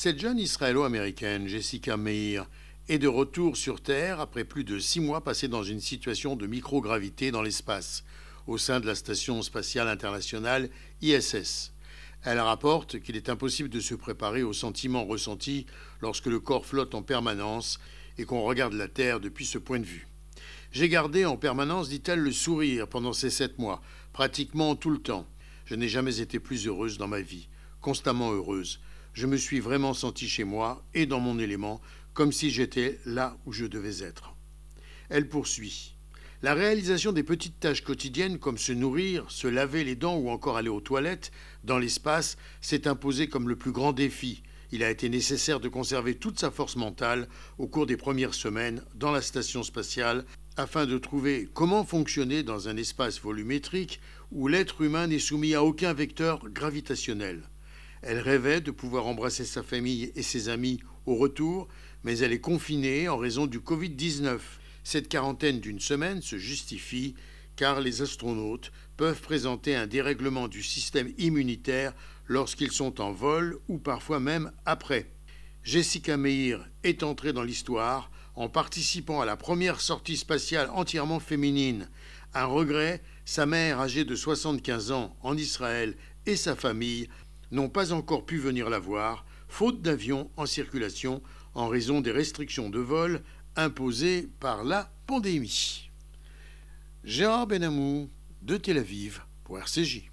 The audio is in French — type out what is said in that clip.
Cette jeune israélo-américaine, Jessica Meir, est de retour sur Terre après plus de six mois passés dans une situation de microgravité dans l'espace, au sein de la Station spatiale internationale ISS. Elle rapporte qu'il est impossible de se préparer aux sentiments ressentis lorsque le corps flotte en permanence et qu'on regarde la Terre depuis ce point de vue. J'ai gardé en permanence, dit-elle, le sourire pendant ces sept mois, pratiquement tout le temps. Je n'ai jamais été plus heureuse dans ma vie, constamment heureuse je me suis vraiment senti chez moi et dans mon élément, comme si j'étais là où je devais être. Elle poursuit. La réalisation des petites tâches quotidiennes comme se nourrir, se laver les dents ou encore aller aux toilettes dans l'espace s'est imposée comme le plus grand défi. Il a été nécessaire de conserver toute sa force mentale au cours des premières semaines dans la station spatiale afin de trouver comment fonctionner dans un espace volumétrique où l'être humain n'est soumis à aucun vecteur gravitationnel. Elle rêvait de pouvoir embrasser sa famille et ses amis au retour, mais elle est confinée en raison du Covid-19. Cette quarantaine d'une semaine se justifie car les astronautes peuvent présenter un dérèglement du système immunitaire lorsqu'ils sont en vol ou parfois même après. Jessica Meir est entrée dans l'histoire en participant à la première sortie spatiale entièrement féminine. Un regret, sa mère âgée de 75 ans en Israël et sa famille n'ont pas encore pu venir la voir, faute d'avions en circulation en raison des restrictions de vol imposées par la pandémie. Gérard Benamou de Tel Aviv pour RCJ.